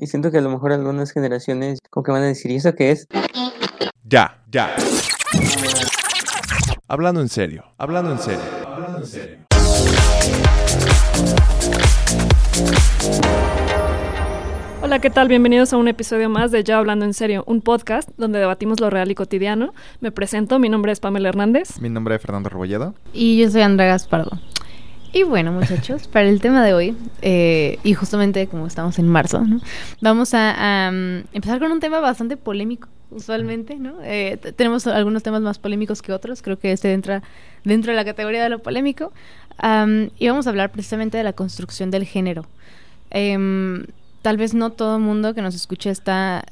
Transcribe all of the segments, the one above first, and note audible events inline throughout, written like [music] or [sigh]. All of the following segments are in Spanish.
Y siento que a lo mejor algunas generaciones como que van a decir, ¿y eso qué es? Ya, ya. Hablando en serio, hablando en serio, hablando en serio. Hola, ¿qué tal? Bienvenidos a un episodio más de Ya Hablando en Serio, un podcast donde debatimos lo real y cotidiano. Me presento, mi nombre es Pamela Hernández. Mi nombre es Fernando Rebolledo. Y yo soy Andrea Gaspardo. Y bueno, muchachos, para el tema de hoy, eh, y justamente como estamos en marzo, ¿no? vamos a, um, empezar con un tema bastante polémico, usualmente, ¿no? Eh, tenemos algunos temas más polémicos que otros, creo que este entra dentro de la categoría de lo polémico, y vamos a hablar precisamente de la construcción del género. Um, tal vez no todo mundo que nos escuche está...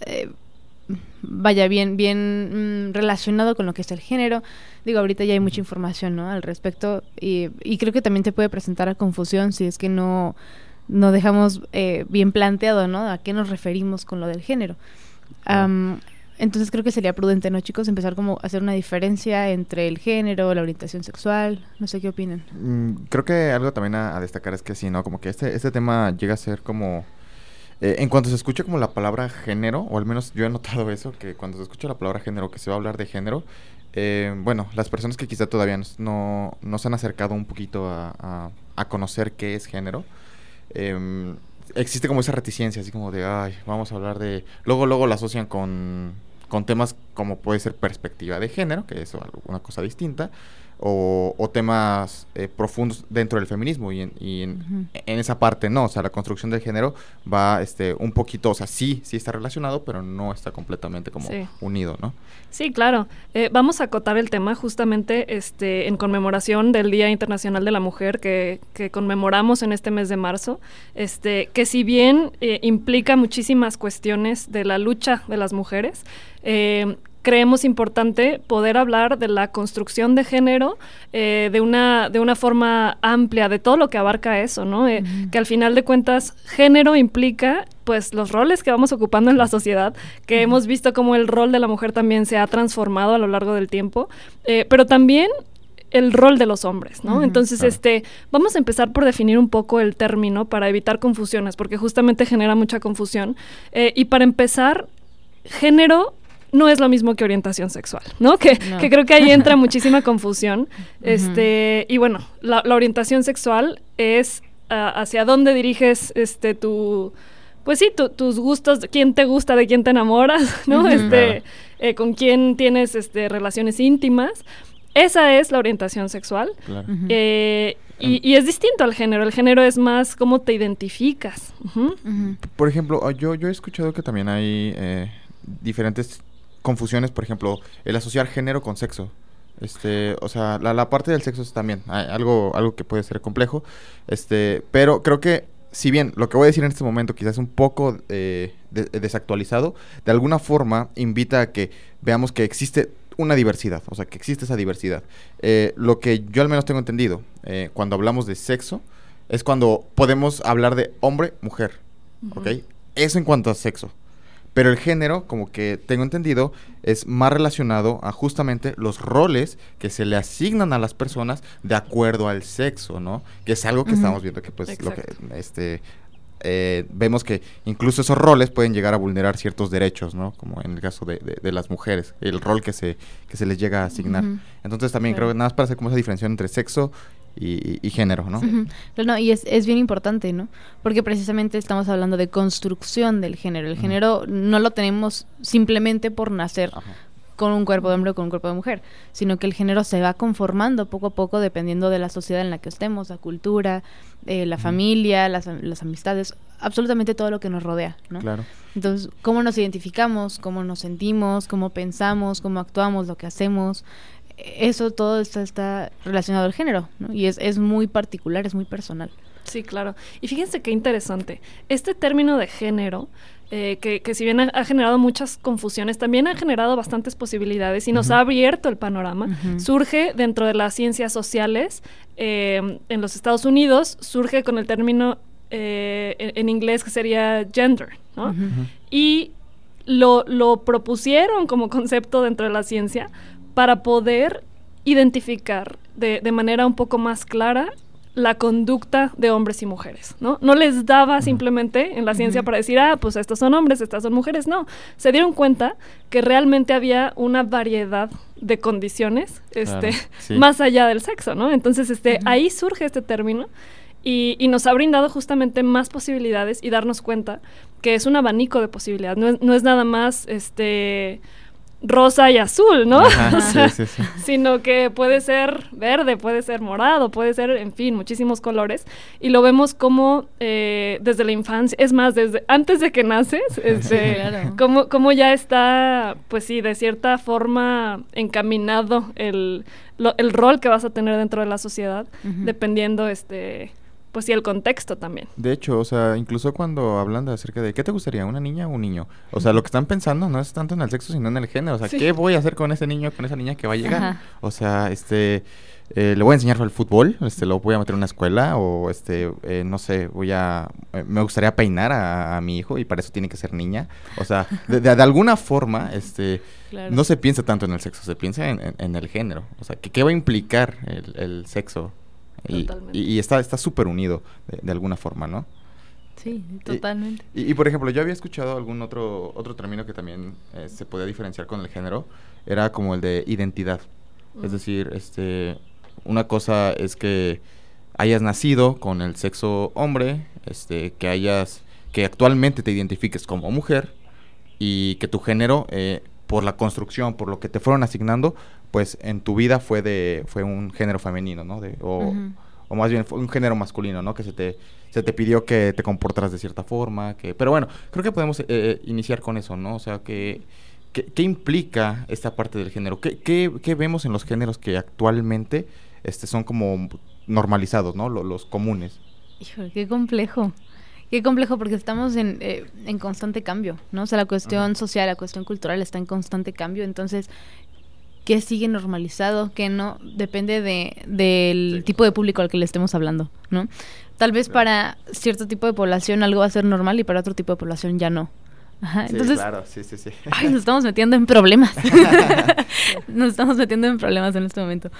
Vaya bien bien mm, relacionado con lo que es el género. Digo ahorita ya hay mucha información no al respecto y, y creo que también te puede presentar a confusión si es que no no dejamos eh, bien planteado no a qué nos referimos con lo del género. Um, entonces creo que sería prudente no chicos empezar como a hacer una diferencia entre el género la orientación sexual no sé qué opinan mm, creo que algo también a, a, destacar es que sí no como que este este tema llega a ser como eh, en cuanto se escucha como la palabra género, o al menos yo he notado eso, que cuando se escucha la palabra género, que se va a hablar de género, eh, bueno, las personas que quizá todavía no, no se han acercado un poquito a, a, conocer qué es género, eh, existe como esa reticencia, así como de, ay, vamos a hablar de... Luego, luego la asocian con, con temas como puede ser perspectiva de género, que es una cosa distinta, o, o temas eh, profundos dentro del feminismo y, en, y en, uh -huh. en, esa parte no, o sea, la construcción del género va este, un poquito, o sea, sí, sí está relacionado, pero no está completamente como sí. unido, ¿no? Sí, claro. Eh, vamos a acotar el tema justamente este, en conmemoración del Día Internacional de la Mujer que, que conmemoramos en este mes de marzo, este, que si bien eh, implica muchísimas cuestiones de la lucha de las mujeres, creemos importante poder hablar de la construcción de género eh, de, una, de una forma amplia, de todo lo que abarca eso, ¿no? Eh. Que al final de cuentas, género implica pues los roles que vamos ocupando en la sociedad, que hemos visto cómo el rol de la mujer también se ha transformado a lo largo del tiempo, eh, pero también el rol de los hombres, ¿no? Uh -huh, Entonces, claro. este, vamos a empezar por definir un poco el término para evitar confusiones, porque justamente genera mucha confusión. Eh, y para empezar, género no es lo mismo que orientación sexual, ¿no? Que, no. que creo que ahí entra [laughs] muchísima confusión. Uh -huh. Este, y bueno, la, la orientación sexual es uh, hacia dónde diriges este tu pues sí, tu, tus gustos, quién te gusta, de quién te enamoras, [laughs] ¿no? Uh -huh. Este, claro. eh, con quién tienes este, relaciones íntimas. Esa es la orientación sexual. Claro. Uh -huh. eh, y, y, es distinto al género. El género es más cómo te identificas. Uh -huh. Por ejemplo, yo, yo he escuchado que también hay eh, diferentes confusiones, por ejemplo, el asociar género con sexo. Este, o sea, la, la parte del sexo es también algo, algo que puede ser complejo. Este, pero creo que si bien lo que voy a decir en este momento quizás es un poco eh, de, desactualizado, de alguna forma invita a que veamos que existe una diversidad, o sea, que existe esa diversidad. Eh, lo que yo al menos tengo entendido, eh, cuando hablamos de sexo, es cuando podemos hablar de hombre, mujer, uh -huh. ¿ok? Eso en cuanto a sexo. Pero el género, como que tengo entendido, es más relacionado a justamente los roles que se le asignan a las personas de acuerdo al sexo, ¿no? Que es algo que uh -huh. estamos viendo que pues Exacto. lo que este eh, vemos que incluso esos roles pueden llegar a vulnerar ciertos derechos, ¿no? Como en el caso de, de, de las mujeres, el rol que se, que se les llega a asignar. Uh -huh. Entonces también claro. creo que nada más para hacer como esa diferenciación entre sexo y, y, género, ¿no? Uh -huh. No, y es, es, bien importante, ¿no? Porque precisamente estamos hablando de construcción del género. El uh -huh. género no lo tenemos simplemente por nacer. Ajá con un cuerpo de hombre o con un cuerpo de mujer, sino que el género se va conformando poco a poco dependiendo de la sociedad en la que estemos, la cultura, eh, la familia, las, las, amistades, absolutamente todo lo que nos rodea, ¿no? Claro. Entonces, cómo nos identificamos, cómo nos sentimos, cómo pensamos, cómo actuamos, lo que hacemos, eso todo está, está relacionado al género, ¿no? Y es, es muy particular, es muy personal. Sí, claro. Y fíjense qué interesante. Este término de género, eh, que, que si bien ha, ha generado muchas confusiones, también ha generado bastantes posibilidades y nos ha abierto el panorama. Surge dentro de las ciencias sociales eh, en los Estados Unidos, surge con el término eh, en, en inglés que sería gender, ¿no? Y lo, lo propusieron como concepto dentro de la ciencia para poder identificar de, de manera un poco más clara la conducta de hombres y mujeres, ¿no? No les daba simplemente en la ciencia para decir, ah, pues estos son hombres, estas son mujeres, no. Se dieron cuenta que realmente había una variedad de condiciones, este, Claro, sí. más allá del sexo, ¿no? Entonces, este, ahí surge este término y, y nos ha brindado justamente más posibilidades y darnos cuenta que es un abanico de posibilidades, no es, no es nada más, este, rosa y azul, ¿no? Ajá, [laughs] O sea, sí, sí, sí. sino que puede ser verde, puede ser morado, puede ser, en fin, muchísimos colores. Y lo vemos como eh, desde la infancia, es más, desde antes de que naces, este, claro. como, como ya está, pues sí, de cierta forma encaminado el, lo- el rol que vas a tener dentro de la sociedad, dependiendo, este, pues sí, el contexto también. De hecho, o sea, incluso cuando hablan de acerca de qué te gustaría, una niña o un niño. O sea, lo que están pensando no es tanto en el sexo, sino en el género. O sea, Sí. ¿qué voy a hacer con ese niño, con esa niña que va a llegar? Ajá. O sea, este, eh, le voy a enseñar el fútbol, este, lo voy a meter en una escuela o, este, eh, no sé, voy a, eh, me gustaría peinar a, a mi hijo y para eso tiene que ser niña. O sea, de, de- de alguna forma, este, Claro. no se piensa tanto en el sexo, se piensa en, en- en el género. O sea, ¿qué, qué va a implicar el, el sexo? Y, y- y está está súper unido de, de alguna forma, ¿no? Sí, totalmente. Y, y, por ejemplo, yo había escuchado algún otro, otro término que también eh, se podía diferenciar con el género, era como el de identidad. Es decir, este, una cosa es que hayas nacido con el sexo hombre, este, que hayas, que actualmente te identifiques como mujer y que tu género, eh, por la construcción, por lo que te fueron asignando, pues en tu vida fue de, fue un género femenino, ¿no? De, o, o más bien fue un género masculino, ¿no? Que se te, se te pidió que te comportaras de cierta forma, que... Pero bueno, creo que podemos eh, eh, iniciar con eso, ¿no? O sea, que... ¿Qué, qué implica esta parte del género? ¿Qué, qué, qué vemos en los géneros que actualmente este, son como normalizados, ¿no? Lo- los comunes. Híjole, qué complejo. Qué complejo porque estamos en, eh, en constante cambio, ¿no? O sea, la cuestión social, la cuestión cultural está en constante cambio. Entonces, ¿qué sigue normalizado? ¿Qué no? Depende de, del Sí. tipo de público al que le estemos hablando, ¿no? Tal vez para cierto tipo de población algo va a ser normal y para otro tipo de población ya no. Ajá, entonces, claro, sí, sí, sí. Ay, nos estamos metiendo en problemas. [laughs] [laughs] nos estamos metiendo en problemas en este momento.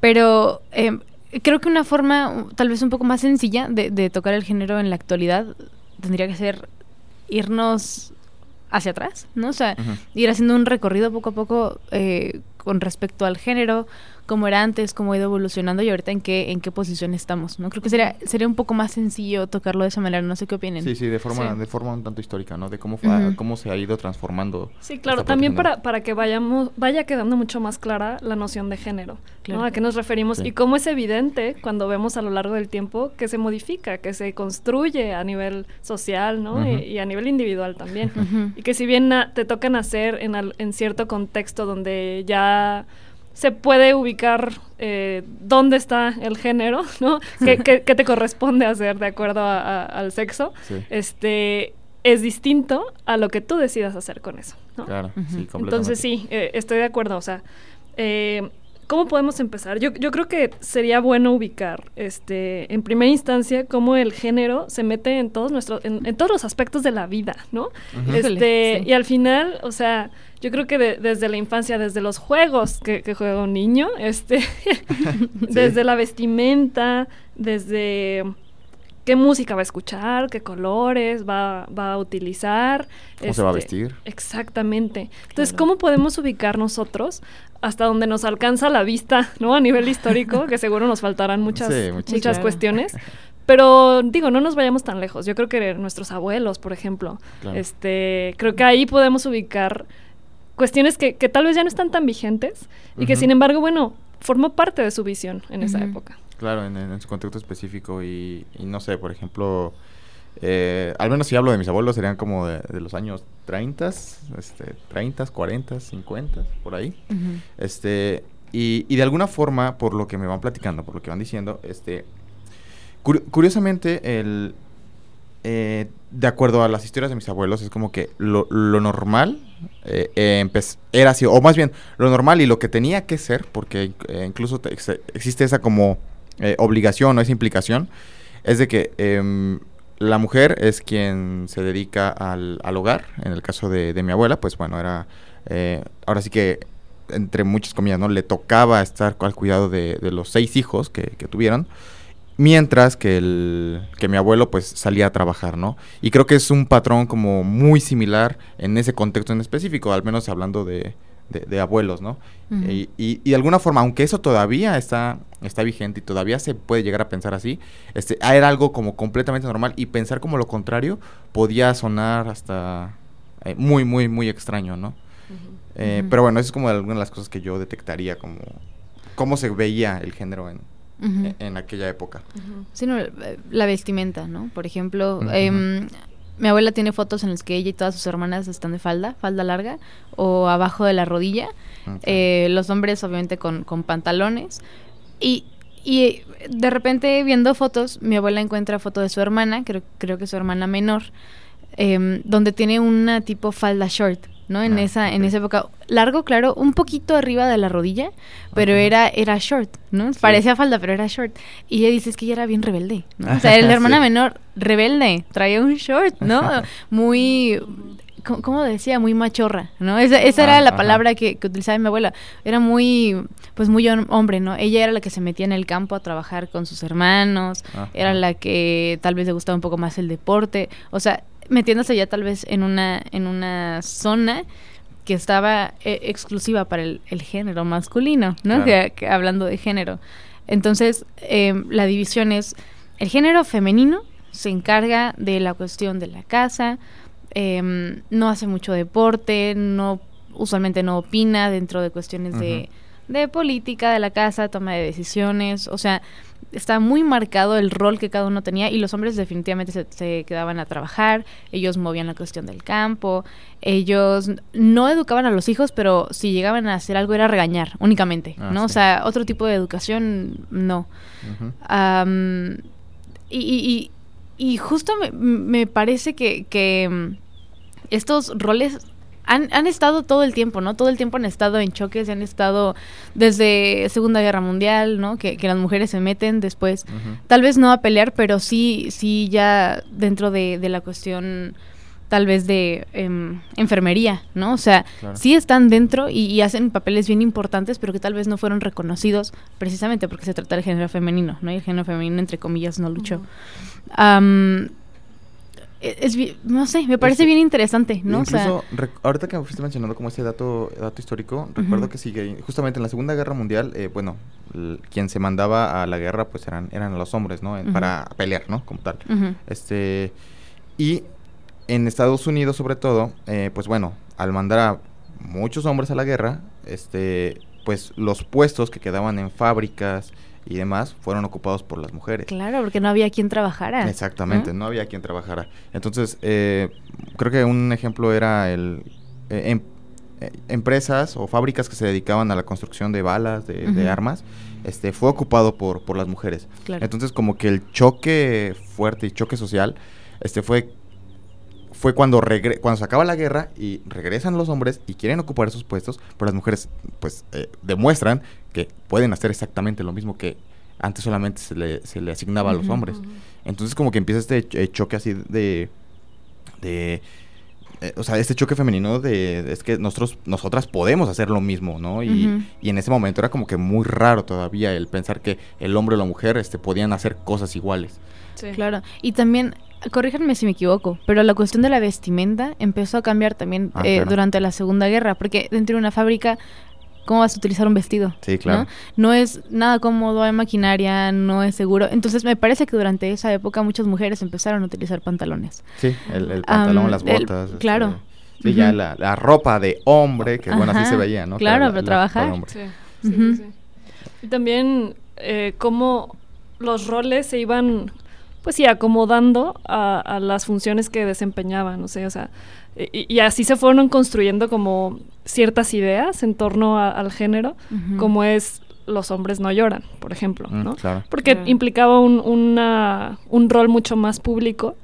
Pero em, creo que una forma tal vez un poco más sencilla de, de tocar el género en la actualidad tendría que ser irnos hacia atrás, ¿no? O sea, ir haciendo un recorrido poco a poco eh, con respecto al género, cómo era antes, cómo ha ido evolucionando y ahorita en qué, en qué posición estamos, ¿no? Creo que sería, sería un poco más sencillo tocarlo de esa manera, no sé qué opinen. Sí, sí, de forma, Sí. de forma un tanto histórica, ¿no? De cómo, fue, cómo se ha ido transformando. Sí, claro, también para, para que vayamos, vaya quedando mucho más clara la noción de género, Claro. ¿no? A qué nos referimos Sí. y cómo es evidente cuando vemos a lo largo del tiempo que se modifica, que se construye a nivel social, ¿no? Y, y a nivel individual también. Y que si bien te toca nacer en, al- en cierto contexto donde ya se puede ubicar eh, dónde está el género, ¿no? ¿Qué, qué- qué te corresponde hacer de acuerdo a- a- al sexo? Sí, Este es distinto a lo que tú decidas hacer con eso, ¿no? claro, sí, completamente. Entonces sí, eh, estoy de acuerdo. O sea, eh, ¿cómo podemos empezar? Yo, yo creo que sería bueno ubicar, este, en primera instancia, cómo el género se mete en todos nuestros, en, en todos los aspectos de la vida, ¿no? Este, sí. y al final, o sea, yo creo que de- desde la infancia, desde los juegos que, que juega un niño, este, [laughs] desde la vestimenta, desde qué música va a escuchar, qué colores va, va a utilizar. ¿Cómo se va a este, vestir? Exactamente. Entonces, Claro. ¿cómo podemos ubicar nosotros hasta donde nos alcanza la vista, [laughs] ¿no? A nivel histórico, que seguro nos faltarán muchas, Sí, muchas. muchas claro. cuestiones. [laughs] Pero digo, no nos vayamos tan lejos. Yo creo que nuestros abuelos, por ejemplo, Claro. este, creo que ahí podemos ubicar cuestiones que, que tal vez ya no están tan vigentes y que sin embargo, bueno, formó parte de su visión en esa época. Claro, en, en su contexto específico y, y no sé, por ejemplo, eh, al menos si hablo de mis abuelos serían como de, de los años 30, este, 30, 40, 50, por ahí. Este, y, y de alguna forma, por lo que me van platicando, por lo que van diciendo, este, Curi- curiosamente, el, eh, de acuerdo a las historias de mis abuelos, es como que lo, lo normal eh, eh, era así, o más bien, lo normal y lo que tenía que ser, porque eh, incluso te- ex- existe esa como eh, obligación o esa implicación, es de que em, la mujer es quien se dedica al, al hogar, en el caso de, de mi abuela, pues bueno, era, eh, ahora sí que, entre muchas comillas, ¿no? Le tocaba estar al cuidado de, de los seis hijos que, que tuvieron, mientras que, el, que mi abuelo pues salía a trabajar, ¿no? Y creo que es un patrón como muy similar en ese contexto en específico, al menos hablando de, de- de abuelos, ¿no? Y, y- y de alguna forma, aunque eso todavía está, está vigente y todavía se puede llegar a pensar así, este, ah, era algo como completamente normal y pensar como lo contrario podía sonar hasta eh, muy, muy, muy extraño, ¿no? Eh. Pero bueno, eso es como alguna de las cosas que yo detectaría como cómo se veía el género en, en- en aquella época. Sí, no, eh, la vestimenta, ¿no? Por ejemplo. Mi abuela tiene fotos en las que ella y todas sus hermanas están de falda, falda larga, o abajo de la rodilla. Eh, los hombres, obviamente, con, con pantalones. Y, y de repente, viendo fotos, mi abuela encuentra foto de su hermana, creo, creo que su hermana menor, em, donde tiene una tipo falda short, ¿no? En Ah, esa en ok. esa época. Largo, claro, un poquito arriba de la rodilla, pero Ajá. era, era short, ¿no? Parecía falda, pero era short. Y ella dice, es que ella era bien rebelde, ¿no? O sea, era la [laughs] hermana Sí. menor, rebelde, traía un short, ¿no? Muy... ¿Cómo decía? Muy machorra, ¿no? Esa, esa era Ah, la ajá. palabra que, que utilizaba mi abuela. Era muy, pues muy hom- hombre, ¿no? Ella era la que se metía en el campo a trabajar con sus hermanos, Ajá. era la que tal vez le gustaba un poco más el deporte, o sea, metiéndose ya tal vez en una, en una zona que estaba eh, exclusiva para el, el género masculino, ¿no? Claro. Que- que hablando de género. Entonces, em, la división es, el género femenino se encarga de la cuestión de la casa, em, no hace mucho deporte, no usualmente no opina dentro de cuestiones de, de política de la casa, toma de decisiones, o sea, está muy marcado el rol que cada uno tenía y los hombres definitivamente se, se quedaban a trabajar, ellos movían la cuestión del campo, ellos no educaban a los hijos, pero si llegaban a hacer algo era regañar únicamente, Ah, ¿no? O sea, otro tipo de educación no. Y, y- y- y justo me, me parece que, que, mm, estos roles han, han estado todo el tiempo, ¿no? Todo el tiempo han estado en choques, han estado desde Segunda Guerra Mundial, ¿no? Que, que las mujeres se meten después, tal vez no a pelear, pero sí, sí ya dentro de, de la cuestión tal vez de em, enfermería, ¿no? O sea, Claro. sí están dentro y, y hacen papeles bien importantes, pero que tal vez no fueron reconocidos precisamente porque se trata del género femenino, ¿no? Y el género femenino, entre comillas, no luchó. Es, bi- no sé, me parece Este, bien interesante, ¿no? O sea, Incluso, ahorita que me fuiste mencionando como ese dato, dato histórico, recuerdo que sigue, justamente en la Segunda Guerra Mundial, eh, bueno, quien se mandaba a la guerra pues eran, eran los hombres, ¿no? Para pelear, ¿no? Como tal. Este, y en Estados Unidos sobre todo, eh, pues bueno, al mandar a muchos hombres a la guerra, este, pues los puestos que quedaban en fábricas y demás fueron ocupados por las mujeres. claro, porque no había quien trabajara. Exactamente, ¿no? ¿no? había quien trabajara. Entonces, eh, creo que un ejemplo era el eh, em- eh, empresas o fábricas que se dedicaban a la construcción de balas, de, de armas, este, fue ocupado por, por las mujeres. Claro. Entonces, como que el choque fuerte y choque social, este, fue fue cuando regre- cuando se acaba la guerra y regresan los hombres y quieren ocupar esos puestos, pero las mujeres pues eh, demuestran que pueden hacer exactamente lo mismo que antes solamente se le, se le asignaba a los hombres. Entonces como que empieza este ch- eh, choque así de... de eh, o sea, este choque femenino de... Es que nosotros, nosotras podemos hacer lo mismo, ¿no? Y, y en ese momento era como que muy raro todavía el pensar que el hombre o la mujer este, podían hacer cosas iguales. Sí. Claro, y también, corríjanme si me equivoco, pero la cuestión de la vestimenta empezó a cambiar también Ah, eh, claro. durante la Segunda Guerra, porque dentro de una fábrica, ¿cómo vas a utilizar un vestido? Sí, claro. ¿no? No es nada cómodo, hay maquinaria, no es seguro. Entonces me parece que durante esa época muchas mujeres empezaron a utilizar pantalones. Sí, el, el pantalón, las el- botas. este, claro. Sí, ya la, la ropa de hombre, que bueno, así se veía, ¿no? claro, la trabajar. sí. Y también eh, cómo los roles se iban, pues sí, acomodando a, a las funciones que desempeñaban, no sé, o sea, y, y así se fueron construyendo como ciertas ideas en torno a- al género, como es los hombres no lloran, por ejemplo, Mm, ¿no? claro. Porque Claro. implicaba un, una- un rol mucho más público,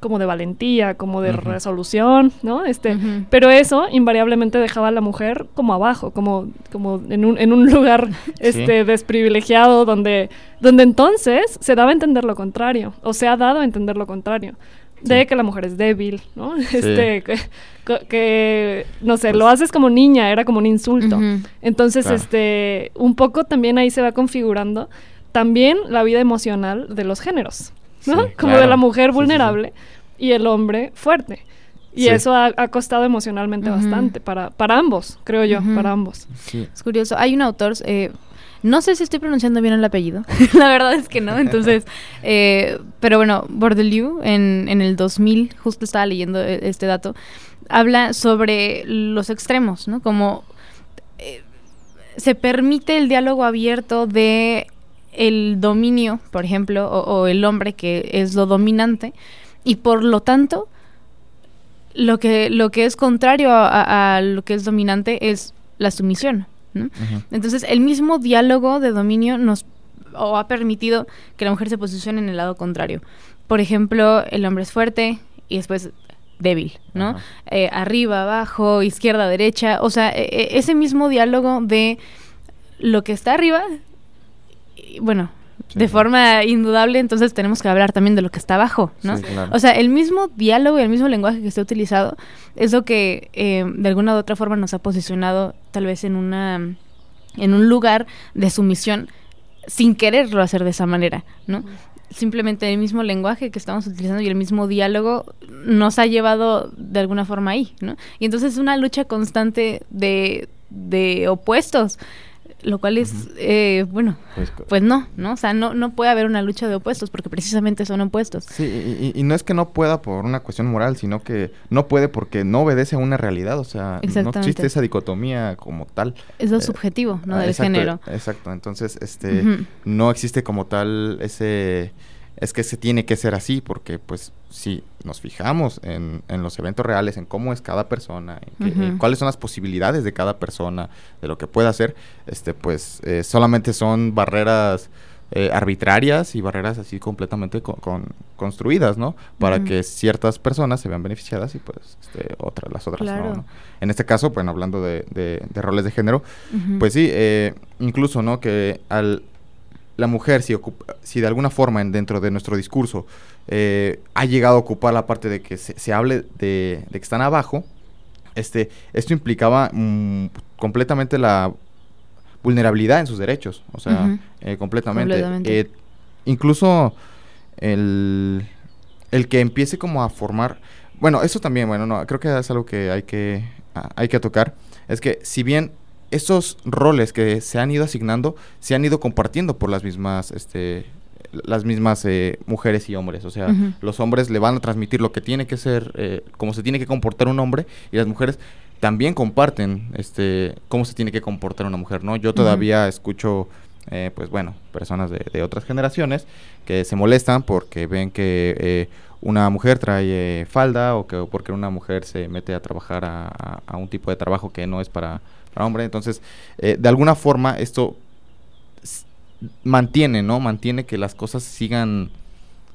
como de valentía, como de resolución, ¿no? Este. Pero eso invariablemente dejaba a la mujer como abajo, como, como en, un, en un lugar [laughs] este, desprivilegiado, donde, donde entonces se daba a entender lo contrario, o se ha dado a entender lo contrario. De Sí. que la mujer es débil, ¿no? [laughs] Este, que, no sé, lo haces como niña, era como un insulto. Entonces, Claro. este, un poco también ahí se va configurando también la vida emocional de los géneros, ¿no? Sí, Como claro. de la mujer Sí, sí, sí. vulnerable y el hombre fuerte. Y Sí. eso ha, ha costado emocionalmente bastante para, para ambos, creo yo, para ambos. Sí. Es curioso. Hay un autor, eh, no sé si estoy pronunciando bien el apellido, [laughs] la verdad es que no, entonces, [laughs] eh, pero bueno, Bourdelieu en, en el 2000, justo estaba leyendo e- este dato, habla sobre los extremos, ¿no? Como eh, se permite el diálogo abierto de el dominio, por ejemplo, o, o el hombre que es lo dominante, y por lo tanto, lo que, lo que es contrario a- a- a lo que es dominante es la sumisión. Entonces, el mismo diálogo de dominio nos o ha permitido que la mujer se posicione en el lado contrario. Por ejemplo, el hombre es fuerte y después débil, ¿no? Eh, arriba, abajo, izquierda, derecha. O sea, e- e- ese mismo diálogo de lo que está arriba, bueno, Sí. de forma indudable, entonces tenemos que hablar también de lo que está abajo, ¿no? Sí, claro. O sea, el mismo diálogo y el mismo lenguaje que se ha utilizado es lo que eh, de alguna u otra forma nos ha posicionado tal vez en una en un lugar de sumisión sin quererlo hacer de esa manera, ¿no? Simplemente el mismo lenguaje que estamos utilizando y el mismo diálogo nos ha llevado de alguna forma ahí, ¿no? Y entonces es una lucha constante de, de opuestos, lo cual es, eh, bueno, Pues, pues no, ¿no? O sea, no, no puede haber una lucha de opuestos porque precisamente son opuestos. Sí, y, y- y no es que no pueda por una cuestión moral, sino que no puede porque no obedece a una realidad, o sea, no existe esa dicotomía como tal. Es lo Eh, subjetivo, ¿no? Del exacto, género. Exacto, entonces, este, no existe como tal ese, es que se tiene que ser así, porque pues si nos fijamos en, en los eventos reales, en cómo es cada persona, en cuáles son las posibilidades de cada persona, de lo que puede hacer, este, pues eh, solamente son barreras eh, arbitrarias y barreras así completamente co- con- construidas, ¿no? Para que ciertas personas se vean beneficiadas y pues este, otras, las otras Claro. no, ¿no? En este caso, bueno, hablando de, de- de roles de género, pues sí, eh, incluso, ¿no? Que al, la mujer, si, ocupa- si de alguna forma en- dentro de nuestro discurso eh, ha llegado a ocupar la parte de que se, se hable de, de que están abajo, este, esto implicaba mm, completamente la vulnerabilidad en sus derechos, o sea, eh, completamente. Completamente. Eh, incluso el, el que empiece como a formar, bueno, eso también, bueno, no, creo que es algo que hay que, a- hay que tocar, es que si bien esos roles que se han ido asignando se han ido compartiendo por las mismas, este, las mismas eh, mujeres y hombres, o sea, los hombres le van a transmitir lo que tiene que ser, eh, cómo se tiene que comportar un hombre y las mujeres también comparten este cómo se tiene que comportar una mujer, ¿no? Yo todavía escucho, eh, pues bueno, personas de, de otras generaciones que se molestan porque ven que eh, una mujer trae eh, falda o que o porque una mujer se mete a trabajar a, a- a un tipo de trabajo que no es para, para hombre. Entonces, eh, de alguna forma esto mantiene, ¿no? Mantiene que las cosas sigan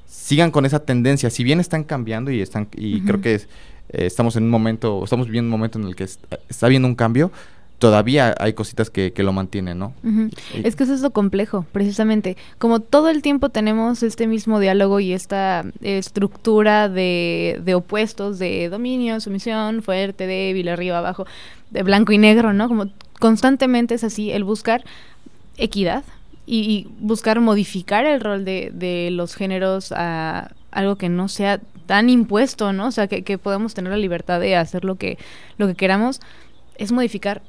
sigan con esa tendencia, si bien están cambiando y están y creo que es- eh, estamos en un momento, estamos viviendo un momento en el que es- está habiendo un cambio, todavía hay cositas que, que lo mantienen, ¿no? Es que eso es lo complejo, precisamente. Como todo el tiempo tenemos este mismo diálogo y esta eh, estructura de, de opuestos, de dominio, sumisión, fuerte, débil, arriba, abajo, de blanco y negro, ¿no? Como constantemente es así, el buscar equidad y, y buscar modificar el rol de, de los géneros a algo que no sea tan impuesto, ¿no? O sea, que, que podamos tener la libertad de hacer lo que, lo que queramos, es modificar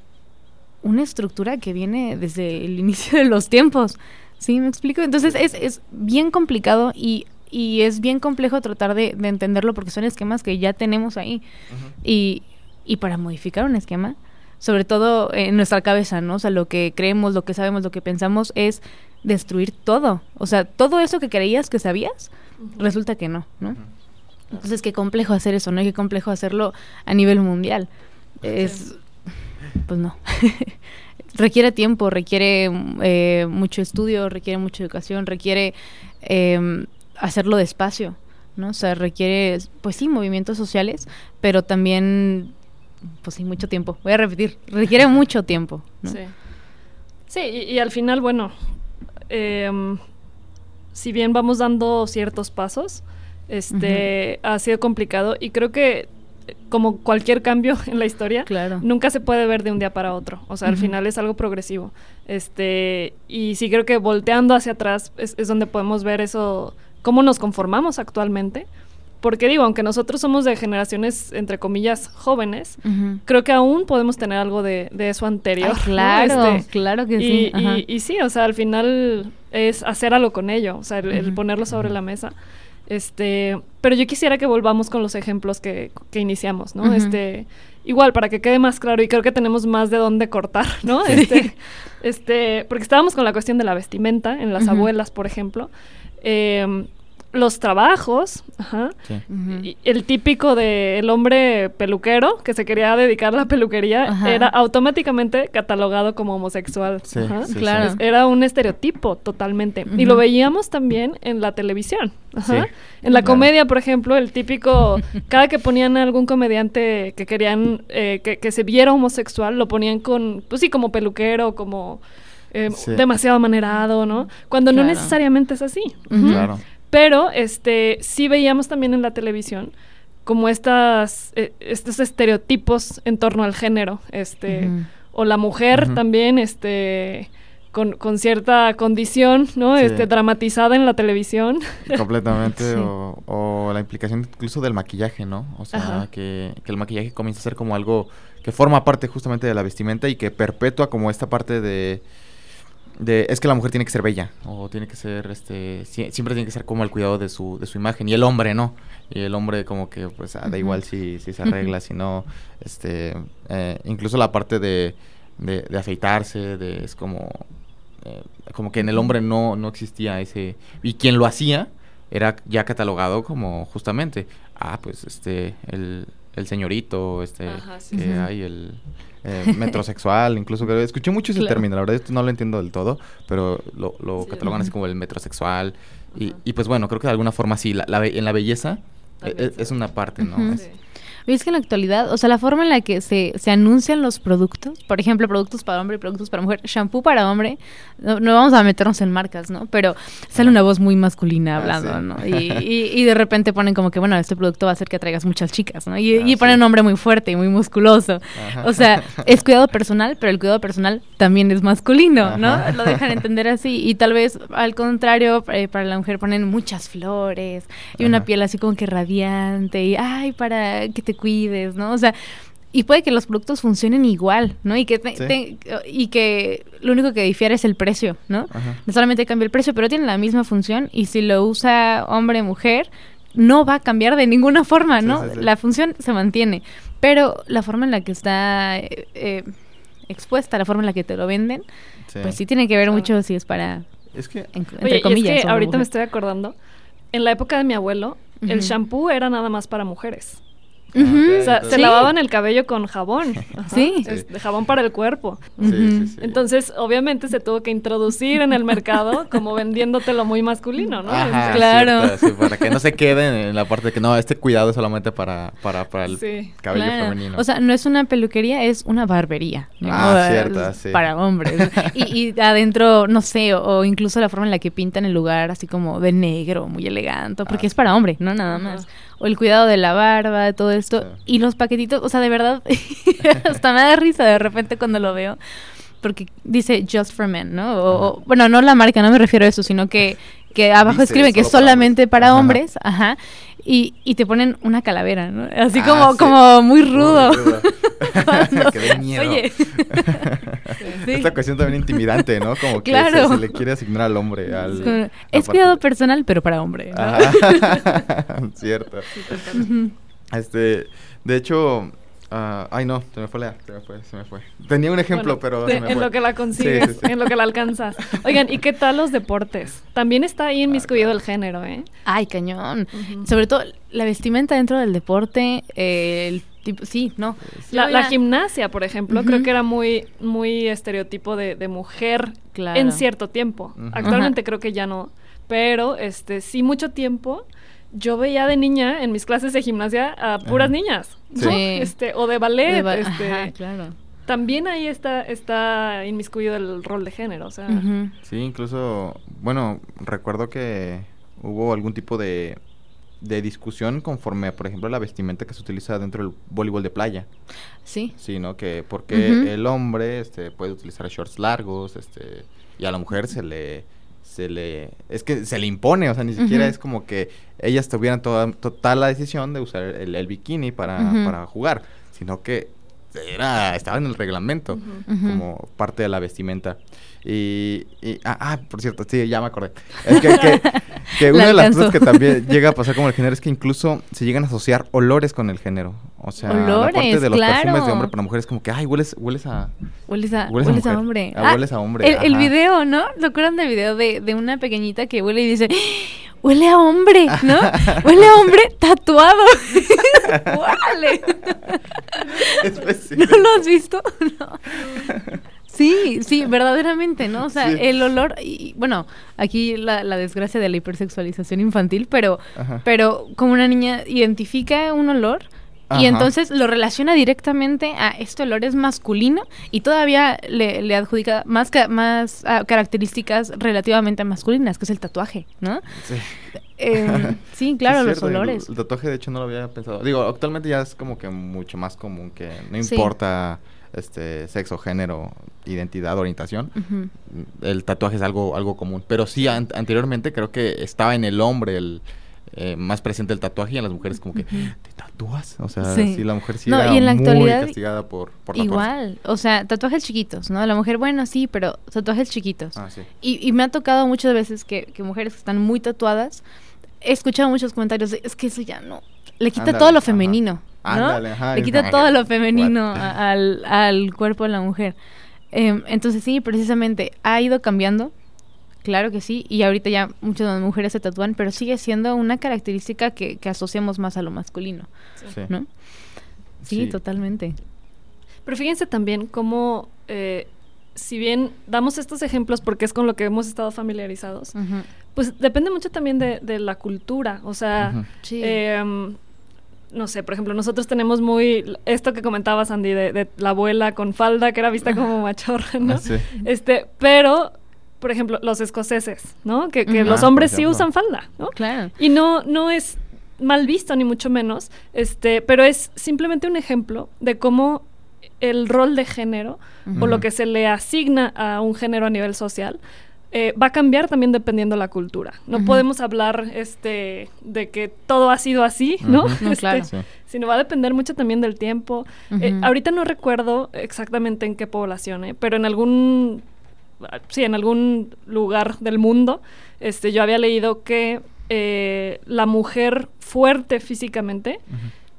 una estructura que viene desde el [laughs] inicio de los tiempos. ¿Sí? ¿Me explico? Entonces es, es bien complicado y, y es bien complejo tratar de, de entenderlo porque son esquemas que ya tenemos ahí. y, y para modificar un esquema, sobre todo en nuestra cabeza, ¿no? O sea, lo que creemos, lo que sabemos, lo que pensamos es destruir todo. O sea, todo eso que creías que sabías, resulta que no, ¿no? Entonces, qué complejo hacer eso, ¿no? Y qué complejo hacerlo a nivel mundial. Es... pues no. [laughs] requiere tiempo, requiere eh, mucho estudio, requiere mucha educación, requiere eh, hacerlo despacio, ¿no? O sea, requiere, pues sí, movimientos sociales, pero también, pues sí, mucho tiempo. Voy a repetir, requiere [laughs] mucho tiempo. ¿no? Sí. Sí, y, y al final, bueno, em, si bien vamos dando ciertos pasos, este ha sido complicado y creo que como cualquier cambio [laughs] en la historia, Claro. nunca se puede ver de un día para otro. O sea, al final es algo progresivo. Este, y sí creo que volteando hacia atrás es, es donde podemos ver eso, cómo nos conformamos actualmente. Porque digo, aunque nosotros somos de generaciones, entre comillas, jóvenes, creo que aún podemos tener algo de, de eso anterior. Ay, ¿no? claro, Este, claro que sí. y- y sí, o sea, al final es hacer algo con ello, o sea, el, ponerlo sobre la mesa. Este, pero yo quisiera que volvamos con los ejemplos que, que iniciamos, ¿no? Este, igual para que quede más claro y creo que tenemos más de dónde cortar, ¿no? Este, este, porque estábamos con la cuestión de la vestimenta en las abuelas, por ejemplo. Em, los trabajos, ajá, Sí. Ujú. y el típico del hombre peluquero que se quería dedicar a la peluquería Ajá. era automáticamente catalogado como homosexual. Sí, Ajá. sí. Claro. Era un estereotipo totalmente. Y lo veíamos también en la televisión. Ajá. Sí, En la claro. comedia, por ejemplo, el típico, [laughs] cada que ponían a algún comediante que querían eh, que, que se viera homosexual, lo ponían con, pues sí, como peluquero, como eh, Sí. demasiado amanerado, ¿no? Cuando no necesariamente es así. Claro. Pero este sí veíamos también en la televisión como estas eh, estos estereotipos en torno al género, este o la mujer también este con, con cierta condición, ¿no? Sí. Este dramatizada en la televisión. Completamente, [laughs] Sí. o, o la implicación incluso del maquillaje, ¿no? O sea, que, que el maquillaje comienza a ser como algo que forma parte justamente de la vestimenta y que perpetúa como esta parte de, de es que la mujer tiene que ser bella, o tiene que ser, este, sie- siempre tiene que ser como el cuidado de su, de su imagen, y el hombre, ¿no? Y el hombre como que, pues, ah, da igual si, si se arregla, si no, este, eh, incluso la parte de, de, de afeitarse, de, es como, eh, como que en el hombre no, no existía ese, y quien lo hacía era ya catalogado como justamente, ah, pues, este, el, el señorito, este, Ajá, sí, que sí. hay el eh, metrosexual, [laughs] incluso que escuché mucho ese Claro. término, la verdad esto no lo entiendo del todo, pero lo, lo Sí. catalogan así como el metrosexual y, y pues bueno, creo que de alguna forma sí, la, la en la belleza eh, También eh, se es una parte, ¿no? Es- es que en la actualidad, o sea, la forma en la que se, se anuncian los productos, por ejemplo, productos para hombre y productos para mujer, shampoo para hombre, no, no vamos a meternos en marcas, ¿no? Pero sale una voz muy masculina Ah, hablando, sí. ¿no? [laughs] Y, y- y de repente ponen como que, bueno, este producto va a hacer que atraigas muchas chicas, ¿no? Y, Ah, y ponen sí. un hombre muy fuerte y muy musculoso. Ajá. O sea, es cuidado personal, pero el cuidado personal también es masculino, ¿no? Ajá. Lo dejan entender así. Y tal vez, al contrario, eh, para la mujer ponen muchas flores y una piel así como que radiante y, ay, para que te cuides, ¿no? O sea, y puede que los productos funcionen igual, ¿no? Y que, te- Sí. te- y que lo único que difiere es el precio, ¿no? Ajá. No solamente cambia el precio, pero tiene la misma función y si lo usa hombre mujer, no va a cambiar de ninguna forma, ¿no? sí, sí. La función se mantiene, pero la forma en la que está eh, eh, expuesta, la forma en la que te lo venden, Sí. pues sí tiene que ver mucho si es para, Es que en- entre Oye, comillas, es que ahorita me estoy acordando, en la época de mi abuelo, el shampoo era nada más para mujeres. Ujú. O sea, se lavaban el cabello con jabón. Ajá. Sí. Este, jabón para el cuerpo. Sí. Entonces, obviamente se tuvo que introducir en el mercado como vendiéndotelo muy masculino, ¿no? Ajá, Claro. cierto, sí, para que no se queden en la parte de que no, este cuidado es solamente para, para, para el Sí, cabello Claro. femenino. O sea, no es una peluquería, es una barbería. ¿no? Ah, cierto, sí. Para hombres. y, y adentro, no sé, o, o incluso la forma en la que pintan el lugar así como de negro, muy elegante, porque Ah, es para hombre, no nada Ajá. O el cuidado de la barba, todo esto. Y los paquetitos, o sea, de verdad, [laughs] hasta me da risa de repente cuando lo veo. Porque dice just for men, ¿no? O, o- bueno, no la marca, no me refiero a eso, sino que, que abajo Dice, escriben que es para solamente hombres. para Ajá. hombres, ajá. Y, y te ponen una calavera, ¿no? Así Ah, como, sí. como muy rudo. Muy rudo. Cuando- [laughs] [laughs] que miedo. Oye. [laughs] Sí. Esta cuestión también intimidante, ¿no? Como que Claro. se, se le quiere asignar al hombre. Al, Es es cuidado personal, pero para hombre. ¿no? Ajá. Cierto. Ujú. Este, de hecho, ah, ay no, se me fue la, se me fue, se me fue. Tenía un ejemplo, Bueno, pero te- se me en fue. lo que la consigues, Sí, sí, sí. en lo que la alcanzas. Oigan, ¿y qué tal los deportes? También está ahí en Ah, miscuido claro. el género, ¿eh? Ay, cañón. Sobre todo la vestimenta dentro del deporte, eh, el Tipo, sí, no. La, gimnasia, por ejemplo, creo que era muy, muy estereotipo de, de mujer Claro. en cierto tiempo. Actualmente creo que ya no. Pero este sí, mucho tiempo. Yo veía de niña en mis clases de gimnasia a puras Ajá. niñas. Sí. ¿no? Sí. Este, o de ballet. De ba- este, Ajá, claro. También ahí está, está inmiscuido el rol de género. O sea. Sí, incluso, bueno, recuerdo que hubo algún tipo de, de discusión conforme, por ejemplo, la vestimenta que se utiliza dentro del voleibol de playa. Sí. Sí, ¿no? Que porque el hombre este, puede utilizar shorts largos, este, y a la mujer se le, se le, es que se le impone, o sea, ni siquiera es como que ellas tuvieran toda, total la decisión de usar el, el bikini para, para jugar, sino que era, estaba en el reglamento como parte de la vestimenta. Y, y- ah, ah, por cierto, sí, ya me acordé. Es que, que, que [laughs] una La de las alcanzó. cosas que también llega a pasar con el género es que incluso se llegan a asociar olores con el género. O sea, la parte Olores, de los perfumes de hombre para mujeres como que, ay, hueles, hueles a... Hueles a, Hueles a hueles a, mujer. hombre. Ah, hueles a hombre, El, el ajá. video, ¿no? ¿Se acuerdan del video de, de una pequeñita que huele y dice, huele a hombre, ¿no? [laughs] huele a hombre tatuado. [laughs] ¡Órale! ¿No lo has visto? No. Sí, sí, verdaderamente, ¿no? O sea, Sí. el olor, y bueno, aquí la, la desgracia de la hipersexualización infantil, pero, Ajá. pero como una niña identifica un olor Ajá. y entonces lo relaciona directamente a este olor es masculino y todavía le, le adjudica más, ca- más ah, características relativamente masculinas, que es el tatuaje, ¿no? Sí. Eh, [laughs] sí, claro, Sí, los cierto, olores. El, tatuaje, de hecho, no lo había pensado. Digo, actualmente ya es como que mucho más común que no Sí. Este sexo, género, identidad, orientación. El tatuaje es algo, algo común. Pero sí, an- anteriormente creo que estaba en el hombre el eh, más presente el tatuaje y en las mujeres como que, ¿te tatúas? O sea, Sí. sí, la mujer sí No, era y en la muy actualidad, castigada por, por tatuarse. Igual, o sea, tatuajes chiquitos, ¿no? La mujer, bueno, sí, pero tatuajes chiquitos. Ah, sí. Y, y me ha tocado muchas veces que, que mujeres que están muy tatuadas, he escuchado muchos comentarios de, es que eso ya no, le quita todo lo femenino, ¿no? Ándale, ajá, le quita todo lo femenino al, al cuerpo de la mujer. Em, entonces sí, precisamente, ha ido cambiando, claro que sí, y ahorita ya muchas mujeres se tatúan, pero sigue siendo una característica que, que asociamos más a lo masculino, Sí. ¿no? Sí, totalmente. Pero fíjense también cómo, eh, si bien damos estos ejemplos porque es con lo que hemos estado familiarizados, pues depende mucho también de, de la cultura. O sea. Sí. em, no sé, por ejemplo, nosotros tenemos muy esto que comentabas, Andy, de, de la abuela con falda que era vista como [laughs] machorra, ¿no? Ah, sí. Este, pero, por ejemplo, los escoceses, ¿no? Que, que los Ah, hombres sí usan falda, ¿no? Claro. Y no, no es mal visto, ni mucho menos, este, pero es simplemente un ejemplo de cómo el rol de género o lo que se le asigna a un género a nivel social eh, va a cambiar también dependiendo la cultura. No podemos hablar este, de que todo ha sido así, ¿no? Ujú. No, Este, claro. Sí. Sino va a depender mucho también del tiempo. Eh, ahorita no recuerdo exactamente en qué población, ¿eh? pero en algún sí, en algún lugar del mundo, este, yo había leído que eh, la mujer fuerte físicamente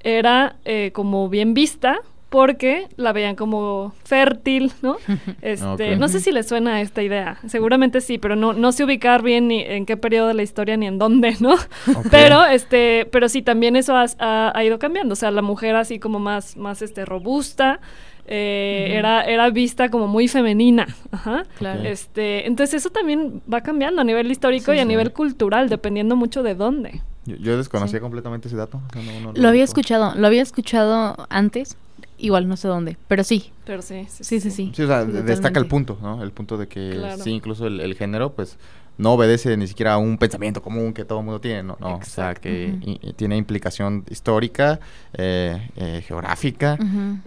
era eh, como bien vista porque la veían como fértil, ¿no? [laughs] Este. No sé si le suena esta idea, seguramente sí, pero no, no sé ubicar bien ni en qué periodo de la historia ni en dónde, ¿no? [laughs] Pero, este, pero sí, también eso ha, ha ido cambiando, o sea, la mujer así como más, más este, robusta, eh, era, era vista como muy femenina, ajá. Claro. Este, entonces eso también va cambiando a nivel histórico Sí, y a sí. nivel cultural, dependiendo mucho de dónde. Yo, yo desconocía Sí. completamente ese dato. o sea, no- no- no Lo había recuerdo. escuchado, lo había escuchado antes, igual no sé dónde, pero sí, Pero sí, sí, sí, sí, sí. Sí, o sea, destaca el punto, ¿no? El punto de que Claro. sí, incluso el, el género, pues, no obedece ni siquiera a un pensamiento común que todo el mundo tiene, ¿no? no o sea, Exacto. que i- tiene implicación histórica, eh, eh, geográfica,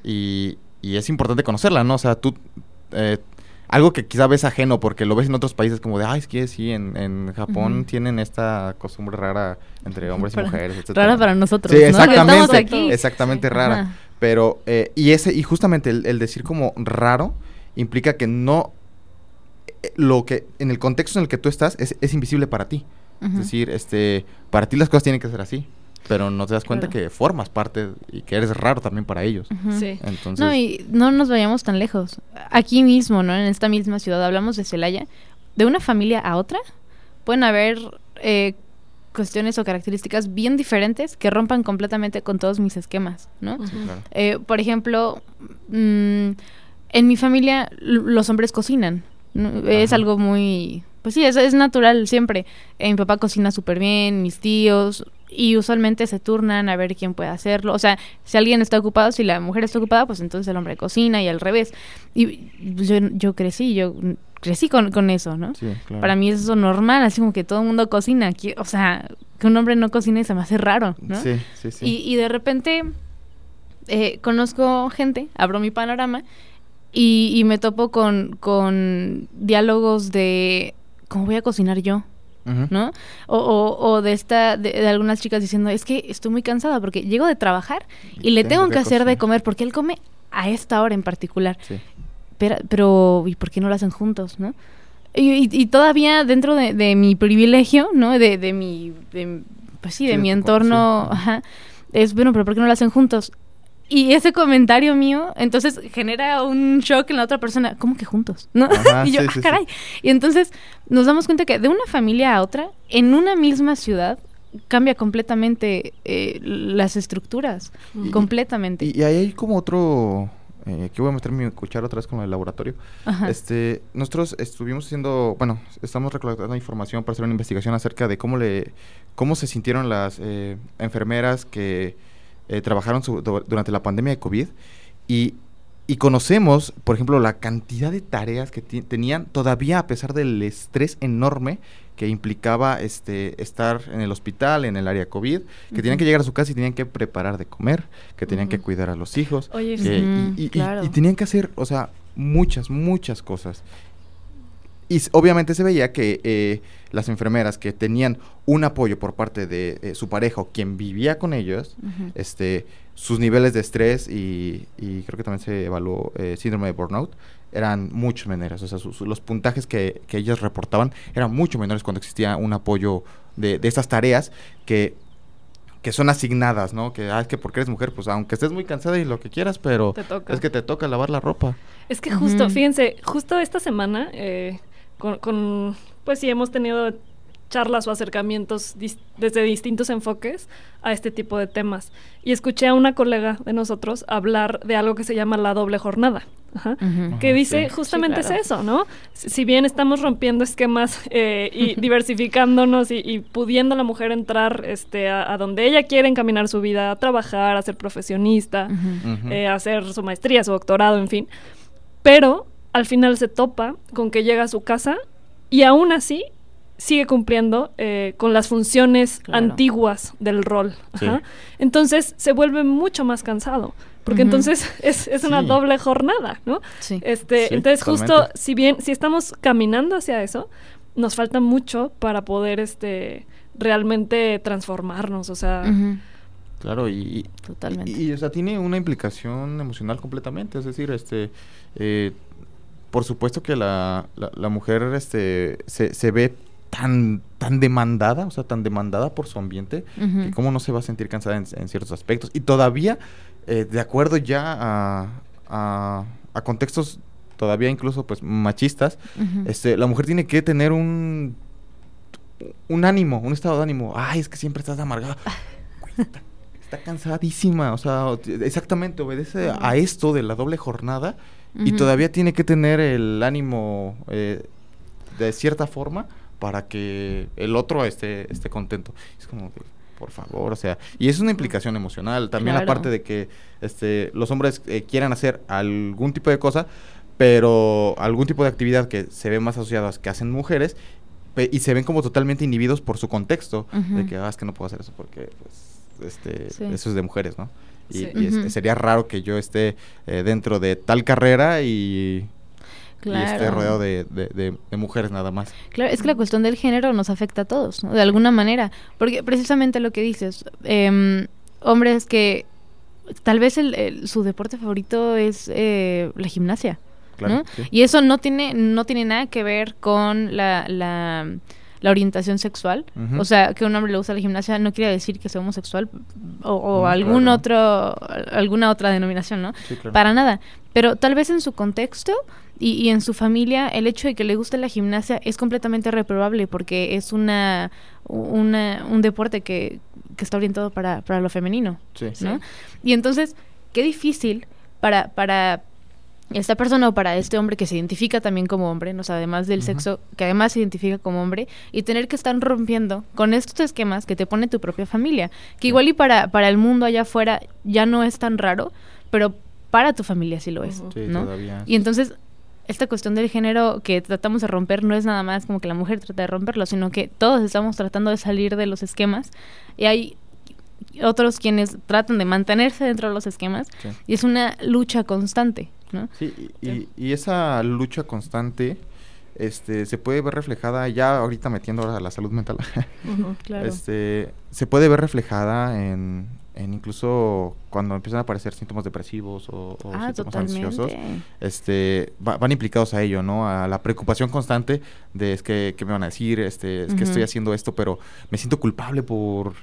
y, y es importante conocerla, ¿no? O sea, tú... eh, algo que quizá ves ajeno porque lo ves en otros países como de, ay, es que sí, en, en Japón tienen esta costumbre rara entre hombres Para- y mujeres, etcétera. Rara para nosotros, Sí, ¿no? Estamos exactamente, aquí. exactamente rara. Ajá. Pero, eh, y ese, y justamente el, el decir como raro implica que no eh, lo que, en el contexto en el que tú estás, es, es invisible para ti. Es decir, este, para ti las cosas tienen que ser así. Pero no te das cuenta Claro. que formas parte y que eres raro también para ellos. Sí. Entonces, No, y no nos vayamos tan lejos. Aquí mismo, ¿no? En esta misma ciudad, hablamos de Celaya. De una familia a otra, pueden haber eh, cuestiones o características bien diferentes que rompan completamente con todos mis esquemas, ¿no? Claro. Eh, por ejemplo, mm, en mi familia los hombres cocinan. ¿no? Es algo muy... Pues sí, es, es natural siempre. Eh, mi papá cocina súper bien, mis tíos, y usualmente se turnan a ver quién puede hacerlo. O sea, si alguien está ocupado, si la mujer está ocupada, pues entonces el hombre cocina y al revés. Y yo, yo crecí, yo crecí con, con eso, ¿no? Sí, claro. Para mí es eso normal, así como que todo el mundo cocina. Aquí, o sea, que un hombre no cocine se me hace raro, ¿no? Sí, sí, sí. Y, y de repente eh, conozco gente, abro mi panorama y, y me topo con, con diálogos de cómo voy a cocinar yo. ¿no? O, o- o de esta, de, de algunas chicas diciendo, es que estoy muy cansada porque llego de trabajar y le tengo, que, hacer de comer porque él come a esta hora en particular. Sí. Pero, pero ¿y por qué no lo hacen juntos, no? Y, y- y todavía dentro de, de mi privilegio, ¿no? De, de mi, de- pues sí, Sí, de de mi entorno, sí. ajá, es, bueno, pero ¿por qué no lo hacen juntos? Y ese comentario mío, entonces genera un shock en la otra persona, ¿cómo que juntos? ¿No? Ajá, [laughs] y yo, sí, ah, sí, sí. caray. Y entonces nos damos cuenta que de una familia a otra, en una misma ciudad, cambia completamente eh, las estructuras, Ujú. completamente. Y, y ahí hay como otro... Eh, aquí voy a meter mi cuchara otra vez con el laboratorio. Ajá. Este, nosotros estuvimos haciendo, bueno, estamos recolectando información para hacer una investigación acerca de cómo le, cómo se sintieron las eh, enfermeras que eh, trabajaron su- durante la pandemia de COVID y, y conocemos, por ejemplo, la cantidad de tareas que tenían todavía a pesar del estrés enorme que implicaba este estar en el hospital, en el área COVID, que tenían que llegar a su casa y tenían que preparar de comer, que tenían que cuidar a los hijos, Oye, Sí. que- y- y- claro. y tenían que hacer, o sea, muchas, muchas cosas. Y obviamente se veía que eh, las enfermeras que tenían un apoyo por parte de eh, su pareja o quien vivía con ellos, este, sus niveles de estrés y, y creo que también se evaluó eh, síndrome de burnout, eran mucho menores. O sea, sus- los puntajes que, que ellas reportaban eran mucho menores cuando existía un apoyo de, de estas tareas que, que son asignadas, ¿no? Que, ah, es que porque eres mujer, pues aunque estés muy cansada y lo que quieras, pero Te toca. es que te toca lavar la ropa. Es que justo, fíjense, justo esta semana, eh, con, con- pues sí, hemos tenido charlas o acercamientos dis- desde distintos enfoques a este tipo de temas. Y escuché a una colega de nosotros hablar de algo que se llama la doble jornada. Ajá. Que dice sí. justamente Sí, claro. es eso, ¿no? Si si bien estamos rompiendo esquemas eh, y [laughs] diversificándonos y, y pudiendo la mujer entrar este, a, a donde ella quiere encaminar su vida, a trabajar, a ser profesionista, eh, hacer su maestría, su doctorado, en fin. Pero al final se topa con que llega a su casa y aún así sigue cumpliendo eh, con las funciones Claro. antiguas del rol. Sí. Entonces se vuelve mucho más cansado. Porque entonces [laughs] es, es una Sí. doble jornada, ¿no? Sí. Este, Sí, entonces justo, totalmente. si bien, si estamos caminando hacia eso, nos falta mucho para poder este realmente transformarnos. O sea. Claro, y, Totalmente. Y, y, o sea, tiene una implicación emocional completamente. Es decir, este, eh, por supuesto que la, la, la mujer este, se, se ve tan, tan demandada, o sea, tan demandada por su ambiente, que cómo no se va a sentir cansada en, en ciertos aspectos. Y todavía, eh, de acuerdo ya a, a, a contextos todavía incluso pues machistas, este, la mujer tiene que tener un un ánimo, un estado de ánimo. Ay, es que siempre estás amargada. Güey, está, está cansadísima, o sea, exactamente obedece a esto de la doble jornada y todavía tiene que tener el ánimo eh, de cierta forma para que el otro esté esté contento. Es como que, por favor, o sea, y es una implicación emocional. También Claro. aparte de que este los hombres eh, quieran hacer algún tipo de cosa, pero algún tipo de actividad que se ve más asociadas que hacen mujeres y se ven como totalmente inhibidos por su contexto de que ah, es que no puedo hacer eso porque pues este Sí. eso es de mujeres, ¿no? Y, Sí. y es- Ujú. sería raro que yo esté eh, dentro de tal carrera y, y esté Claro. rodeado de, de- de- de mujeres nada más. Claro, es que la cuestión del género nos afecta a todos, ¿no? de alguna manera. Porque precisamente lo que dices, em, hombres que tal vez el, el- su deporte favorito es eh, la gimnasia. Claro. ¿no? sí. Y eso no tiene, no tiene nada que ver con la, la, la orientación sexual. O sea, que un hombre le gusta la gimnasia no quiere decir que sea homosexual o, o algún claro. otro, alguna otra denominación, ¿no? Sí, claro. Para nada. Pero tal vez en su contexto y, y en su familia, el hecho de que le guste la gimnasia es completamente reprobable porque es una, una un deporte que, que está orientado para, para lo femenino, Sí. ¿no? Y entonces, qué difícil para, para esta persona o para este hombre que se identifica también como hombre, ¿no? O sea, además del sexo, que además se identifica como hombre, y tener que estar rompiendo con estos esquemas que te pone tu propia familia. Que igual y para, para el mundo allá afuera ya no es tan raro, pero para tu familia sí lo es. Sí, ¿no? todavía. Y entonces, esta cuestión del género que tratamos de romper no es nada más como que la mujer trata de romperlo, sino que todos estamos tratando de salir de los esquemas y hay otros quienes tratan de mantenerse dentro de los esquemas Sí. y es una lucha constante, ¿no? Sí, y, y- y esa lucha constante este, se puede ver reflejada, ya ahorita metiendo a la salud mental, [laughs] Ujú. Claro. este, se puede ver reflejada en, en incluso cuando empiezan a aparecer síntomas depresivos o, o ah, síntomas totalmente. ansiosos, este, va- van implicados a ello, ¿no? A la preocupación constante de es que, ¿qué me van a decir, este, es que estoy haciendo esto, pero me siento culpable por,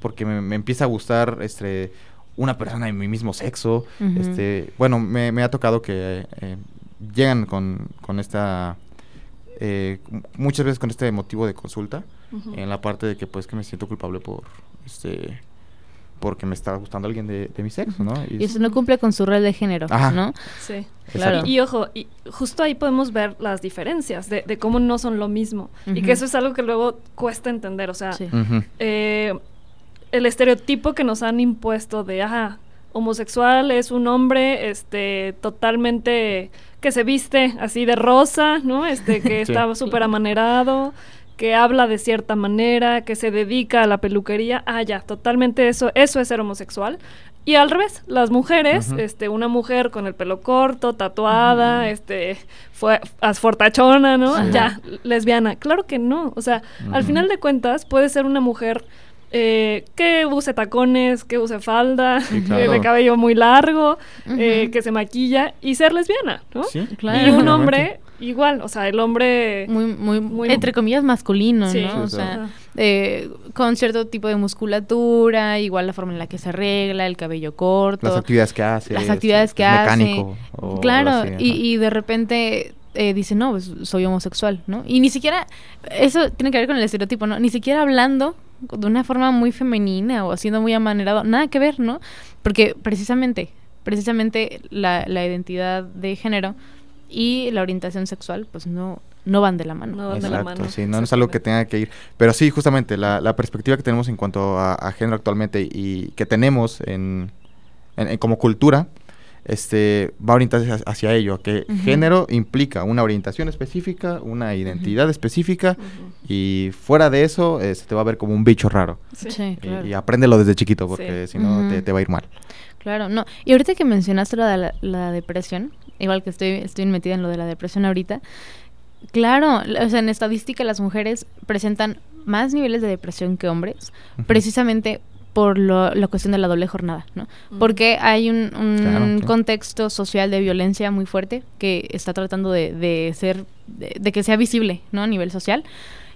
porque me, me empieza a gustar, este, una persona de mi mismo sexo, este, bueno, me, me ha tocado que eh, llegan con, con esta, eh, muchas veces con este motivo de consulta, en la parte de que pues que me siento culpable por, este, porque me está gustando alguien de, de mi sexo, ¿no? Y eso no cumple con su rol de género, Ajá. ¿no? Sí. Claro. Y, y ojo, y justo ahí podemos ver las diferencias de, de cómo no son lo mismo. Y que eso es algo que luego cuesta entender. O sea, Sí. Eh, el estereotipo que nos han impuesto de, ajá, homosexual es un hombre este totalmente que se viste así de rosa, ¿no? Este que [laughs] Sí. está súper amanerado, que habla de cierta manera, que se dedica a la peluquería. Ah, ya, totalmente eso, eso es ser homosexual. Y al revés, las mujeres, este, una mujer con el pelo corto, tatuada, este, fue asfortachona, ¿no? Sí. Ya, lesbiana. Claro que no. O sea, al final de cuentas, puede ser una mujer eh, que use tacones, que use falda, Sí, [laughs] claro. de cabello muy largo, eh, que se maquilla y ser lesbiana, ¿no? Sí, Claro. Y un hombre igual, o sea, el hombre... Muy, muy, Muy- entre comillas, masculino, Sí. ¿no? Sí, o sea, eh, con cierto tipo de musculatura, igual la forma en la que se arregla, el cabello corto. Las actividades que hace. las actividades es que hace. Mecánico. o Claro, así, y, de repente eh, dice, no, pues soy homosexual, ¿no? Y ni siquiera, eso tiene que ver con el estereotipo, ¿no? Ni siquiera hablando de una forma muy femenina o siendo muy amanerado, nada que ver, ¿no? Porque precisamente, precisamente la, la identidad de género y la orientación sexual, pues no, no van de la mano. No van de la Exacto, mano. sí, no, no es algo que tenga que ir. Pero sí, justamente, la, la perspectiva que tenemos en cuanto a, a género actualmente y que tenemos en, en- en- como cultura, este, va orientada hacia, hacia ello, que género implica una orientación específica, una identidad específica, y fuera de eso, eh, se te va a ver como un bicho raro. Sí. Sí, Y- claro. Y, apréndelo desde chiquito, porque Sí. si no, te, te va a ir mal. Claro, no. Y ahorita que mencionaste lo de la, la depresión, igual que estoy, estoy metida en lo de la depresión ahorita, claro, la- o sea, en estadística las mujeres presentan más niveles de depresión que hombres, precisamente por lo- la cuestión de la doble jornada, ¿no? Ujú. Porque hay un, un Claro, sí. contexto social de violencia muy fuerte que está tratando de, de ser, de, de que sea visible, ¿no? A nivel social.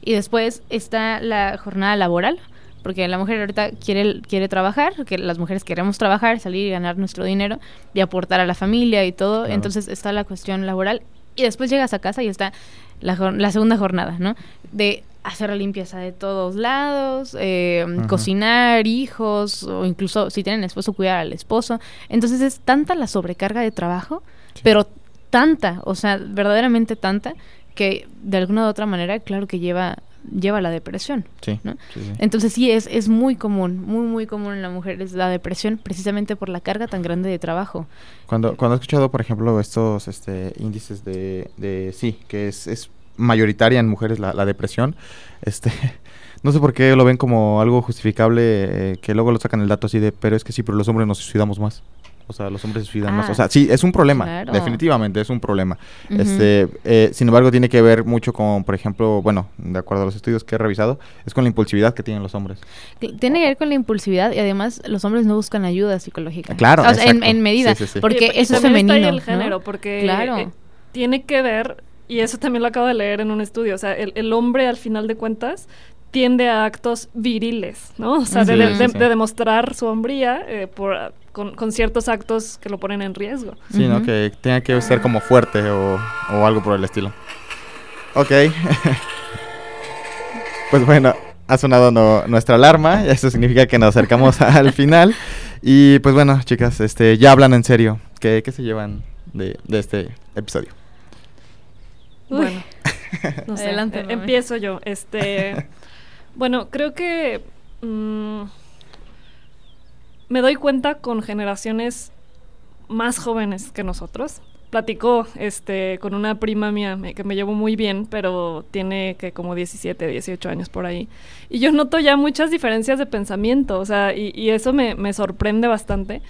Y después está la jornada laboral, porque la mujer ahorita quiere, quiere trabajar, que las mujeres queremos trabajar, salir y ganar nuestro dinero y aportar a la familia y todo. Claro. Entonces está la cuestión laboral. Y después llegas a casa y está la, la segunda jornada, ¿no? De hacer la limpieza de todos lados, eh, cocinar, hijos, o incluso si tienen esposo, cuidar al esposo. Entonces es tanta la sobrecarga de trabajo, pero tanta, o sea, verdaderamente tanta, que de alguna u otra manera, claro que lleva, lleva a la depresión. Sí, ¿no? sí, sí. Entonces sí, es, es muy común, muy, muy común en la mujer es la depresión, precisamente por la carga tan grande de trabajo. Cuando, cuando he escuchado, por ejemplo, estos este, índices de, de sí, que es, es mayoritaria en mujeres la, la depresión, este, [laughs] no sé por qué lo ven como algo justificable, eh, que luego lo sacan el dato así de, pero es que sí, pero los hombres nos suicidamos más. O sea, los hombres se suicidan más. Ah, O sea, sí, es un problema. claro. Definitivamente es un problema. Este, eh, sin embargo, tiene que ver mucho con, por ejemplo, bueno, de acuerdo a los estudios que he revisado, es con la impulsividad que tienen los hombres. Tiene que ver con la impulsividad y además los hombres no buscan ayuda psicológica. Claro, O sea, en, medida, Sí, sí, sí. porque Y- y eso es femenino. Está ahí el ¿no? género, porque Claro. eh, tiene que ver y eso también lo acabo de leer en un estudio, o sea, el, el hombre al final de cuentas tiende a actos viriles, ¿no? O sea, de, Sí, de- sí, de- sí. de demostrar su hombría eh, por, con, con ciertos actos que lo ponen en riesgo. Sí, ¿no? Que tenga que ser como fuerte o, o algo por el estilo. Ok. [laughs] pues bueno, ha sonado no- nuestra alarma. y [laughs] Eso significa que nos acercamos [laughs] al final. Y pues bueno, chicas, este, ya hablan en serio. ¿Qué, qué se llevan de, de este episodio? Bueno, [laughs] no sé, Adelante, eh, empiezo yo. [laughs] Este, bueno, creo que mm, me doy cuenta con generaciones más jóvenes que nosotros. Platicó este, con una prima mía me- que me llevo muy bien, pero tiene que como 17, 18 años por ahí. Y yo noto ya muchas diferencias de pensamiento, o sea, y, y eso me, me sorprende bastante.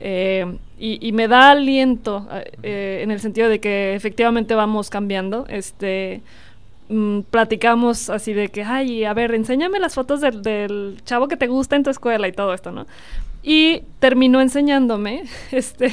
Eh, y, y me da aliento eh, en el sentido de que efectivamente vamos cambiando. Este, mm, platicamos así de que, ay, a ver, enséñame las fotos del, del chavo que te gusta en tu escuela y todo esto, ¿no? Y terminó enseñándome, [laughs] este,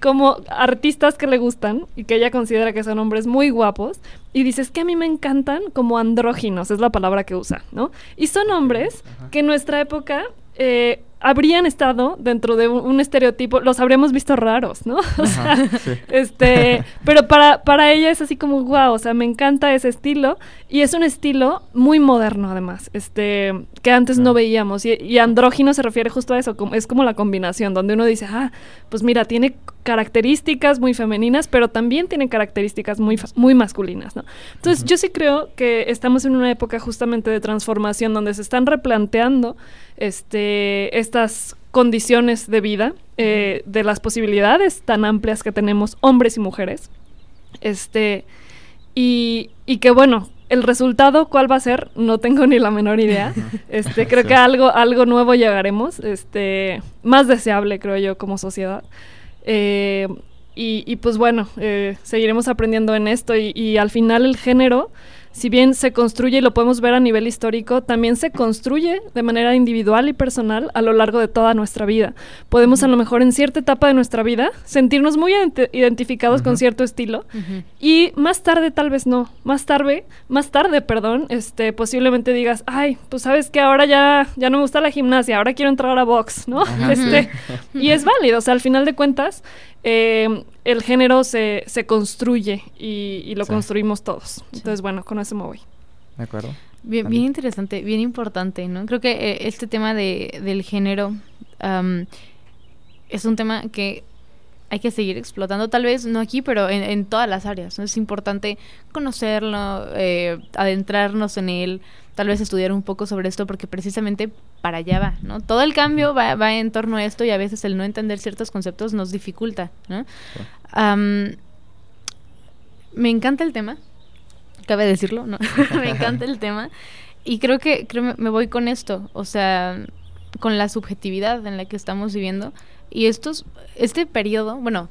como artistas que le gustan y que ella considera que son hombres muy guapos. Y dices que a mí me encantan como andróginos, es la palabra que usa, ¿no? Y son hombres que en nuestra época eh, habrían estado dentro de un, un estereotipo, los habríamos visto raros, ¿no? [laughs] O sea, Ajá, sí. este, [laughs] pero para, para ella es así como, wow, o sea, me encanta ese estilo. Y es un estilo muy moderno, además, este, que antes no veíamos. Y, y andrógino se refiere justo a eso, como, es como la combinación, donde uno dice, ah, pues mira, tiene características muy femeninas, pero también tiene características muy, muy masculinas, ¿no? Entonces, yo sí creo que estamos en una época justamente de transformación donde se están replanteando este, estas condiciones de vida, eh, de las posibilidades tan amplias que tenemos hombres y mujeres. Este, y, y que bueno, el resultado, ¿cuál va a ser? No tengo ni la menor idea. [laughs] Este, creo que algo, algo nuevo llegaremos, este, más deseable, creo yo, como sociedad. Eh, y, y, pues bueno, eh, seguiremos aprendiendo en esto y, y al final el género, si bien se construye y lo podemos ver a nivel histórico, también se construye de manera individual y personal a lo largo de toda nuestra vida. Podemos a lo mejor en cierta etapa de nuestra vida sentirnos muy ident- identificados con cierto estilo y más tarde tal vez no, más tarde, más tarde, perdón, este posiblemente digas, ay, pues sabes que ahora ya ya no me gusta la gimnasia, ahora quiero entrar a box, ¿no? Este y es válido, o sea, al final de cuentas eh, el género se, se construye y, y lo Sí. construimos todos. Entonces, bueno, con eso me voy. ¿De acuerdo? Bien, bien interesante, bien importante, ¿no? Creo que eh, este tema de, del género am, es un tema que hay que seguir explotando, tal vez no aquí, pero en, en todas las áreas. ¿no? Es importante conocerlo, eh, adentrarnos en él, tal vez estudiar un poco sobre esto, porque precisamente para allá va, ¿no? Todo el cambio va, va en torno a esto y a veces el no entender ciertos conceptos nos dificulta, ¿no? Me encanta el tema, cabe decirlo, ¿no? [laughs] me encanta el tema. Y creo que creo me, me voy con esto, o sea, con la subjetividad en la que estamos viviendo. Y estos, este periodo, bueno,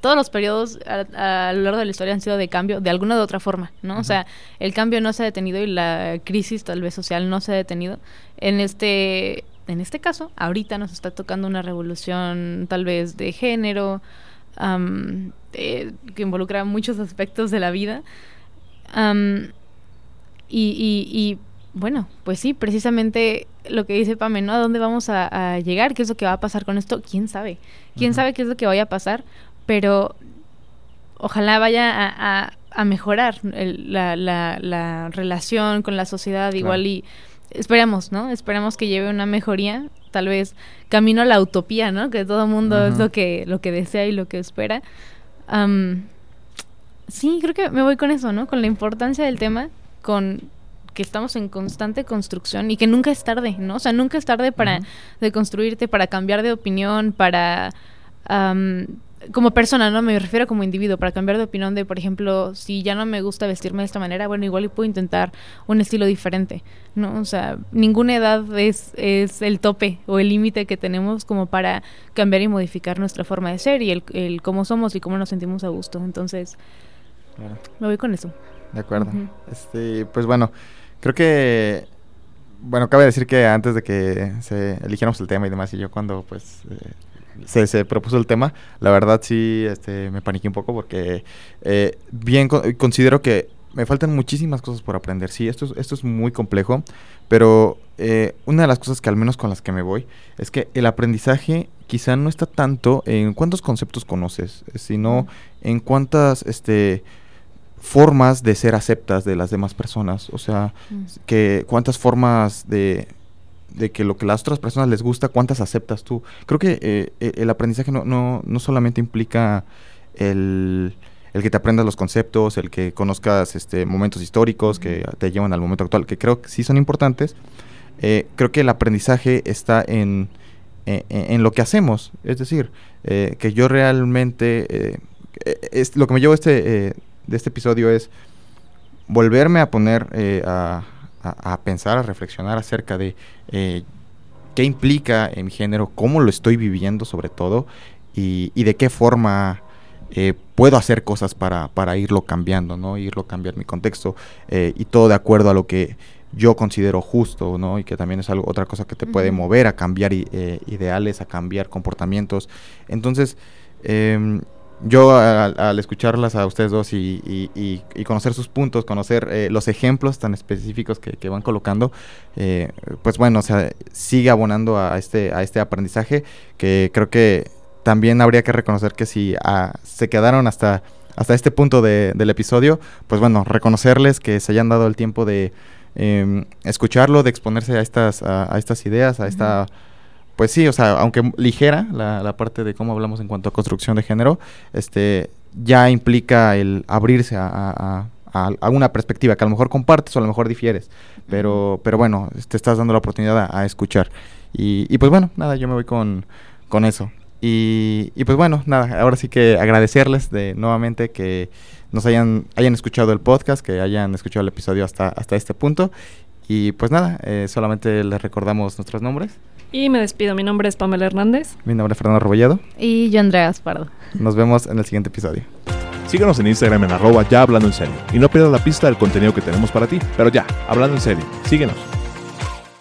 todos los periodos a, a lo largo de la historia han sido de cambio de alguna u otra forma, ¿no? O sea, el cambio no se ha detenido y la crisis tal vez social no se ha detenido. En este, en este caso, ahorita nos está tocando una revolución tal vez de género, eh, que involucra muchos aspectos de la vida. Y, y- y, bueno, pues sí, precisamente lo que dice Pame, ¿no? ¿A dónde vamos a, a llegar? ¿Qué es lo que va a pasar con esto? ¿Quién sabe? ¿Quién sabe qué es lo que vaya a pasar? Pero ojalá vaya a, a- a mejorar el- la, la- la relación con la sociedad igual y esperemos, ¿no? Esperemos que lleve una mejoría, tal vez camino a la utopía, ¿no? Que todo el mundo es lo que, lo que desea y lo que espera. Sí, creo que me voy con eso, ¿no? Con la importancia del tema, con que estamos en constante construcción y que nunca es tarde, ¿no? O sea, nunca es tarde para Ujú. deconstruirte, para cambiar de opinión, para... como persona, ¿no? Me refiero como individuo, para cambiar de opinión de, por ejemplo, si ya no me gusta vestirme de esta manera, bueno, igual y puedo intentar un estilo diferente, ¿no? O sea, ninguna edad es, es el tope o el límite que tenemos como para cambiar y modificar nuestra forma de ser y el, el cómo somos y cómo nos sentimos a gusto. Entonces, Claro. me voy con eso. De acuerdo. Este, pues bueno, creo que bueno, cabe decir que antes de que se eligiéramos el tema y demás, y yo cuando pues eh, se, se propuso el tema, la verdad sí este, me paniqué un poco porque eh, bien co- considero que me faltan muchísimas cosas por aprender. Sí, esto es, esto es muy complejo, pero eh, una de las cosas que al menos con las que me voy es que el aprendizaje quizá no está tanto en cuántos conceptos conoces, eh, sino en cuántas este, formas de ser aceptas de las demás personas. O sea, Mm. que cuántas formas de, de que lo que las otras personas les gusta, cuántas aceptas tú. Creo que eh, eh, el aprendizaje no, no, no solamente implica el, el que te aprendas los conceptos, el que conozcas este, momentos históricos que te llevan al momento actual, que creo que sí son importantes. Eh, creo que el aprendizaje está en, en, en lo que hacemos. Es decir, eh, que yo realmente... eh, es, lo que me llevo este, de este episodio es volverme a poner a, a- a pensar, a reflexionar acerca de eh, qué implica en mi género, cómo lo estoy viviendo sobre todo y, y de qué forma eh, puedo hacer cosas para, para irlo cambiando, ¿no? Irlo cambiar mi contexto eh, y todo de acuerdo a lo que yo considero justo, ¿no? Y que también es algo, otra cosa que te puede mover a cambiar eh, ideales, a cambiar comportamientos. Entonces, em, yo al, escucharlas a ustedes dos y, conocer sus puntos, conocer eh, los ejemplos tan específicos que, van colocando, eh, pues bueno, o sea, sigue abonando a este, a este aprendizaje que creo que también habría que reconocer que si ah, se quedaron hasta, hasta este punto de- del episodio, pues bueno, reconocerles que se hayan dado el tiempo de em, escucharlo, de exponerse a estas, a estas ideas, a esta... Pues sí, o sea, aunque ligera la, la parte de cómo hablamos en cuanto a construcción de género, este ya implica el abrirse a, a- a- a- a una perspectiva que a lo mejor compartes o a lo mejor difieres, pero, pero bueno, te estás dando la oportunidad a, a escuchar. Y, y pues bueno, nada, yo me voy con, con eso. Y, y pues bueno, nada, ahora sí que agradecerles de nuevamente que nos hayan, hayan escuchado el podcast, que hayan escuchado el episodio hasta, hasta este punto. Y pues nada, eh, solamente les recordamos nuestros nombres. Y me despido. Mi nombre es Pamela Hernández. Mi nombre es Fernando Rebolledo. Y yo, Andrea Gaspardo. Nos vemos en el siguiente episodio. Síguenos en Instagram en arroba ya hablando en serio. Y no pierdas la pista del contenido que tenemos para ti. Pero ya, hablando en serio, síguenos.